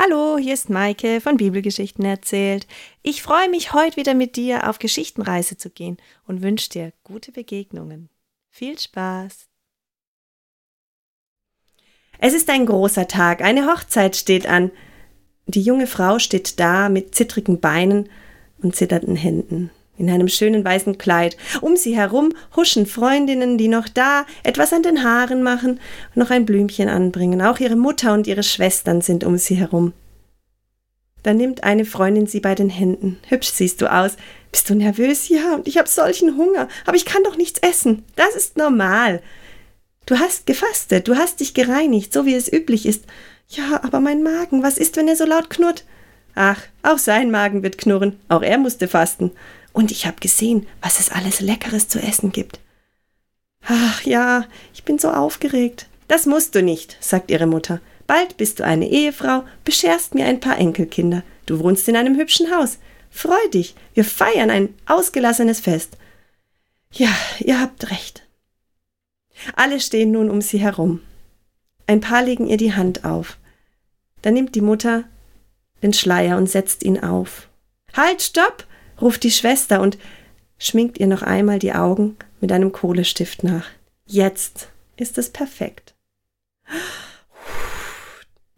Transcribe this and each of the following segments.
Hallo, hier ist Maike von Bibelgeschichten erzählt. Ich freue mich, heute wieder mit dir auf Geschichtenreise zu gehen und wünsche dir gute Begegnungen. Viel Spaß! Es ist ein großer Tag, eine Hochzeit steht an. Die junge Frau steht da mit zittrigen Beinen und zitternden Händen in einem schönen weißen Kleid. Um sie herum huschen Freundinnen, die noch da etwas an den Haaren machen und noch ein Blümchen anbringen. Auch ihre Mutter und ihre Schwestern sind um sie herum. Da nimmt eine Freundin sie bei den Händen. Hübsch siehst du aus. Bist du nervös? Ja, und ich habe solchen Hunger. Aber ich kann doch nichts essen. Das ist normal. Du hast gefastet, du hast dich gereinigt, so wie es üblich ist. Ja, aber mein Magen, was ist, wenn er so laut knurrt? Ach, auch sein Magen wird knurren. Auch er musste fasten. Und ich habe gesehen, was es alles Leckeres zu essen gibt. Ach ja, ich bin so aufgeregt. Das musst du nicht, sagt ihre Mutter. Bald bist du eine Ehefrau, bescherst mir ein paar Enkelkinder. Du wohnst in einem hübschen Haus. Freu dich, wir feiern ein ausgelassenes Fest. Ja, ihr habt recht. Alle stehen nun um sie herum. Ein paar legen ihr die Hand auf. Dann nimmt die Mutter den Schleier und setzt ihn auf. Halt, stopp! Ruft die Schwester und schminkt ihr noch einmal die Augen mit einem Kohlestift nach. Jetzt ist es perfekt.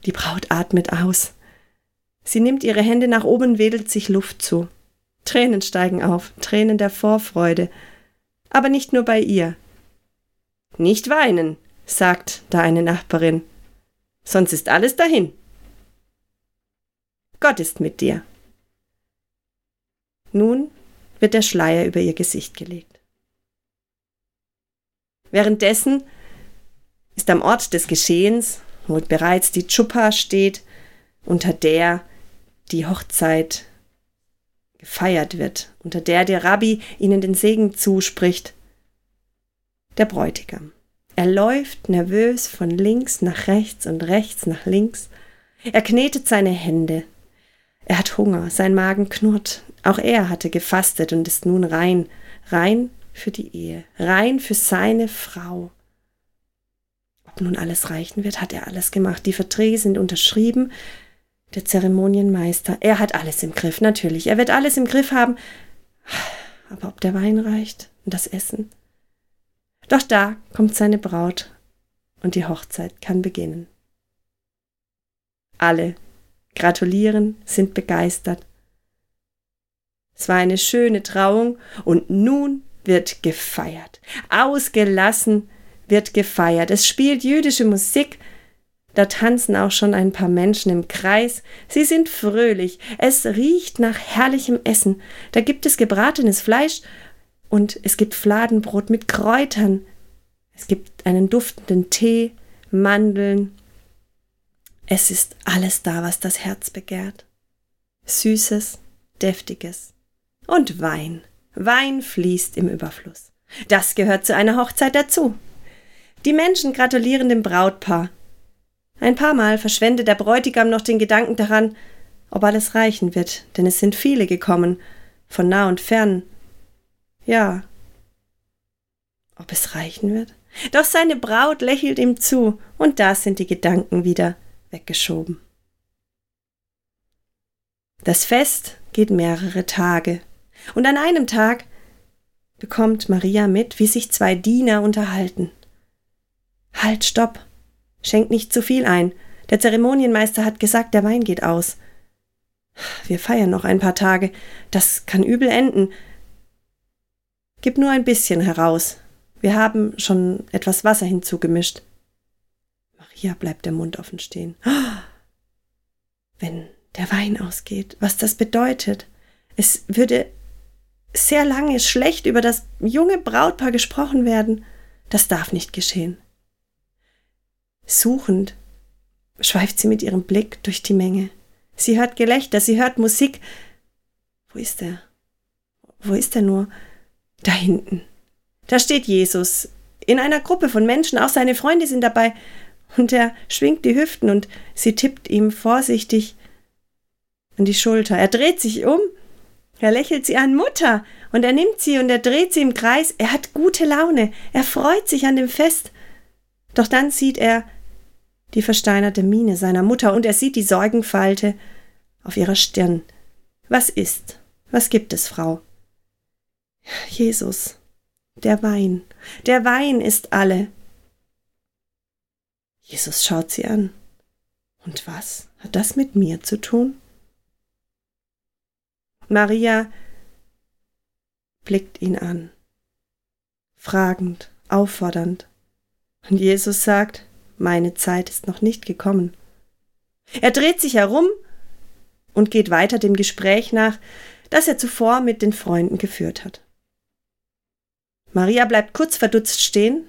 Die Braut atmet aus. Sie nimmt ihre Hände nach oben, wedelt sich Luft zu. Tränen steigen auf, Tränen der Vorfreude. Aber nicht nur bei ihr. Nicht weinen, sagt da eine Nachbarin. Sonst ist alles dahin. Gott ist mit dir. Nun wird der Schleier über ihr Gesicht gelegt. Währenddessen ist am Ort des Geschehens, wo bereits die Chupa steht, unter der die Hochzeit gefeiert wird, unter der der Rabbi ihnen den Segen zuspricht, der Bräutigam. Er läuft nervös von links nach rechts und rechts nach links. Er knetet seine Hände. Er hat Hunger, sein Magen knurrt, auch er hatte gefastet und ist nun rein, rein für die Ehe, rein für seine Frau. Ob nun alles reichen wird, hat er alles gemacht. Die Verträge sind unterschrieben. Der Zeremonienmeister, er hat alles im Griff, natürlich. Er wird alles im Griff haben. Aber ob der Wein reicht und das Essen? Doch da kommt seine Braut und die Hochzeit kann beginnen. Alle gratulieren, sind begeistert. Es war eine schöne Trauung und nun wird gefeiert. Ausgelassen wird gefeiert. Es spielt jüdische Musik. Da tanzen auch schon ein paar Menschen im Kreis. Sie sind fröhlich. Es riecht nach herrlichem Essen. Da gibt es gebratenes Fleisch und es gibt Fladenbrot mit Kräutern. Es gibt einen duftenden Tee, Mandeln. Es ist alles da, was das Herz begehrt. Süßes, deftiges, und Wein. Wein fließt im Überfluss. Das gehört zu einer Hochzeit dazu. Die Menschen gratulieren dem Brautpaar. Ein paar Mal verschwendet der Bräutigam noch den Gedanken daran, ob alles reichen wird, denn es sind viele gekommen, von nah und fern. Ja. Ob es reichen wird? Doch seine Braut lächelt ihm zu, und da sind die Gedanken wieder weggeschoben. Das Fest geht mehrere Tage. Und an einem Tag bekommt Maria mit, wie sich zwei Diener unterhalten. Halt, stopp! Schenk nicht zu viel ein. Der Zeremonienmeister hat gesagt, der Wein geht aus. Wir feiern noch ein paar Tage. Das kann übel enden. Gib nur ein bisschen heraus. Wir haben schon etwas Wasser hinzugemischt. Maria bleibt der Mund offen stehen. Wenn der Wein ausgeht, was das bedeutet. Es würde sehr lange schlecht über das junge Brautpaar gesprochen werden. Das darf nicht geschehen. Suchend schweift sie mit ihrem Blick durch die Menge. Sie hört Gelächter, sie hört Musik. Wo ist er? Wo ist er nur? Da hinten. Da steht Jesus in einer Gruppe von Menschen, auch seine Freunde sind dabei, und er schwingt die Hüften und sie tippt ihm vorsichtig an die Schulter. Er dreht sich um er lächelt sie an Mutter und er nimmt sie und er dreht sie im Kreis. Er hat gute Laune. Er freut sich an dem Fest. Doch dann sieht er, die versteinerte Miene seiner Mutter und er sieht die Sorgenfalte auf ihrer Stirn. Was ist? Was gibt es, Frau? Jesus, der Wein, der Wein ist alle. Jesus schaut sie an. Und was hat das mit mir zu tun? Maria blickt ihn an, fragend, auffordernd. Und Jesus sagt, meine Zeit ist noch nicht gekommen. Er dreht sich herum und geht weiter dem Gespräch nach, das er zuvor mit den Freunden geführt hat. Maria bleibt kurz verdutzt stehen,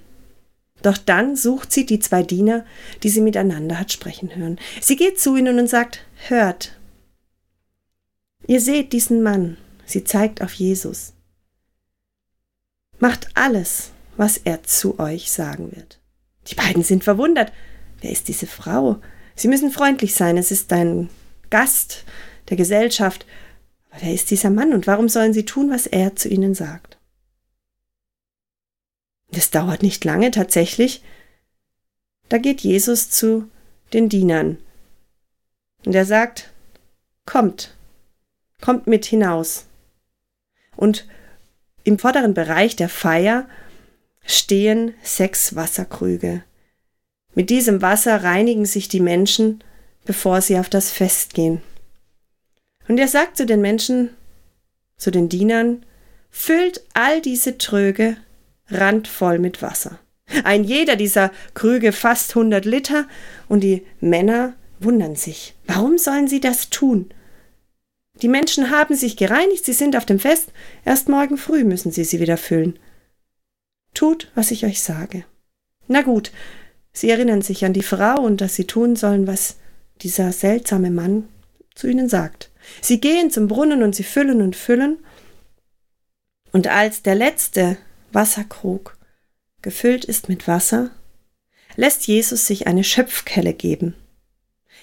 doch dann sucht sie die zwei Diener, die sie miteinander hat sprechen hören. Sie geht zu ihnen und sagt, hört, ihr seht diesen Mann, sie zeigt auf Jesus. Macht alles, was er zu euch sagen wird. Die beiden sind verwundert. Wer ist diese Frau? Sie müssen freundlich sein, es ist ein Gast der Gesellschaft. Aber wer ist dieser Mann und warum sollen sie tun, was er zu ihnen sagt? Das dauert nicht lange tatsächlich. Da geht Jesus zu den Dienern. Und er sagt, kommt, kommt mit hinaus. Und im vorderen Bereich der Feier stehen sechs Wasserkrüge. Mit diesem Wasser reinigen sich die Menschen, bevor sie auf das Fest gehen. Und er sagt zu den Menschen, zu den Dienern, füllt all diese Tröge randvoll mit Wasser. Ein jeder dieser Krüge fast 100 Liter und die Männer wundern sich. Warum sollen sie das tun? Die Menschen haben sich gereinigt, sie sind auf dem Fest, erst morgen früh müssen sie sie wieder füllen. Tut, was ich euch sage. Na gut, sie erinnern sich an die Frau und dass sie tun sollen, was dieser seltsame Mann zu ihnen sagt. Sie gehen zum Brunnen und sie füllen und füllen. Und als der letzte Wasserkrug gefüllt ist mit Wasser, lässt Jesus sich eine Schöpfkelle geben.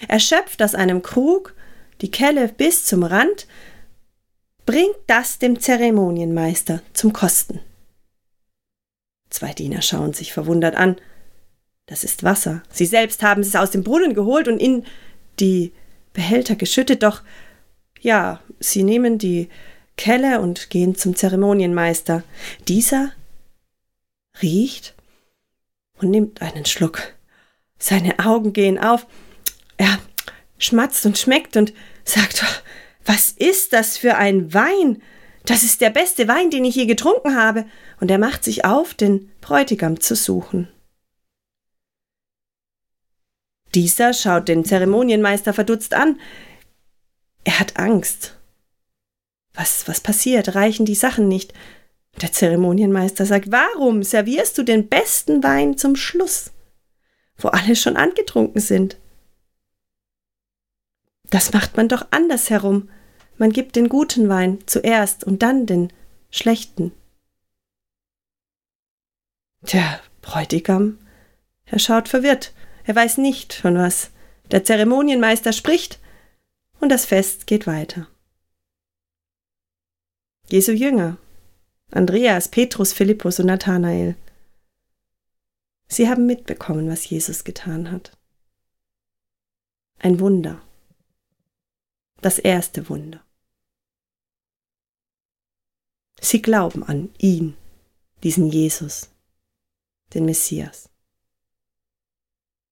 Er schöpft aus einem Krug die Kelle bis zum Rand, bringt das dem Zeremonienmeister zum Kosten. Zwei Diener schauen sich verwundert an. Das ist Wasser. Sie selbst haben es aus dem Brunnen geholt und in die Behälter geschüttet, doch ja, sie nehmen die Kelle und gehen zum Zeremonienmeister. Dieser riecht und nimmt einen Schluck. Seine Augen gehen auf. Er schmatzt und schmeckt und sagt, was ist das für ein Wein? Das ist der beste Wein, den ich je getrunken habe. Und er macht sich auf, den Bräutigam zu suchen. Dieser schaut den Zeremonienmeister verdutzt an. Er hat Angst. Was, was passiert? Reichen die Sachen nicht? Der Zeremonienmeister sagt, warum servierst du den besten Wein zum Schluss, wo alle schon angetrunken sind? Das macht man doch andersherum. Man gibt den guten Wein zuerst und dann den schlechten. Der Bräutigam, er schaut verwirrt, er weiß nicht, von was der Zeremonienmeister spricht, und das Fest geht weiter. Jesu Jünger Andreas, Petrus, Philippus und Nathanael. Sie haben mitbekommen, was Jesus getan hat. Ein Wunder. Das erste Wunder. Sie glauben an ihn, diesen Jesus, den Messias.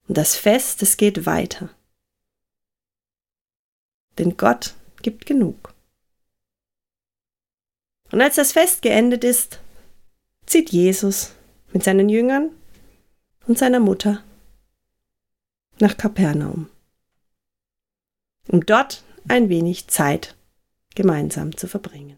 Und das Fest, es geht weiter. Denn Gott gibt genug. Und als das Fest geendet ist, zieht Jesus mit seinen Jüngern und seiner Mutter nach Kapernaum, um dort ein wenig Zeit gemeinsam zu verbringen.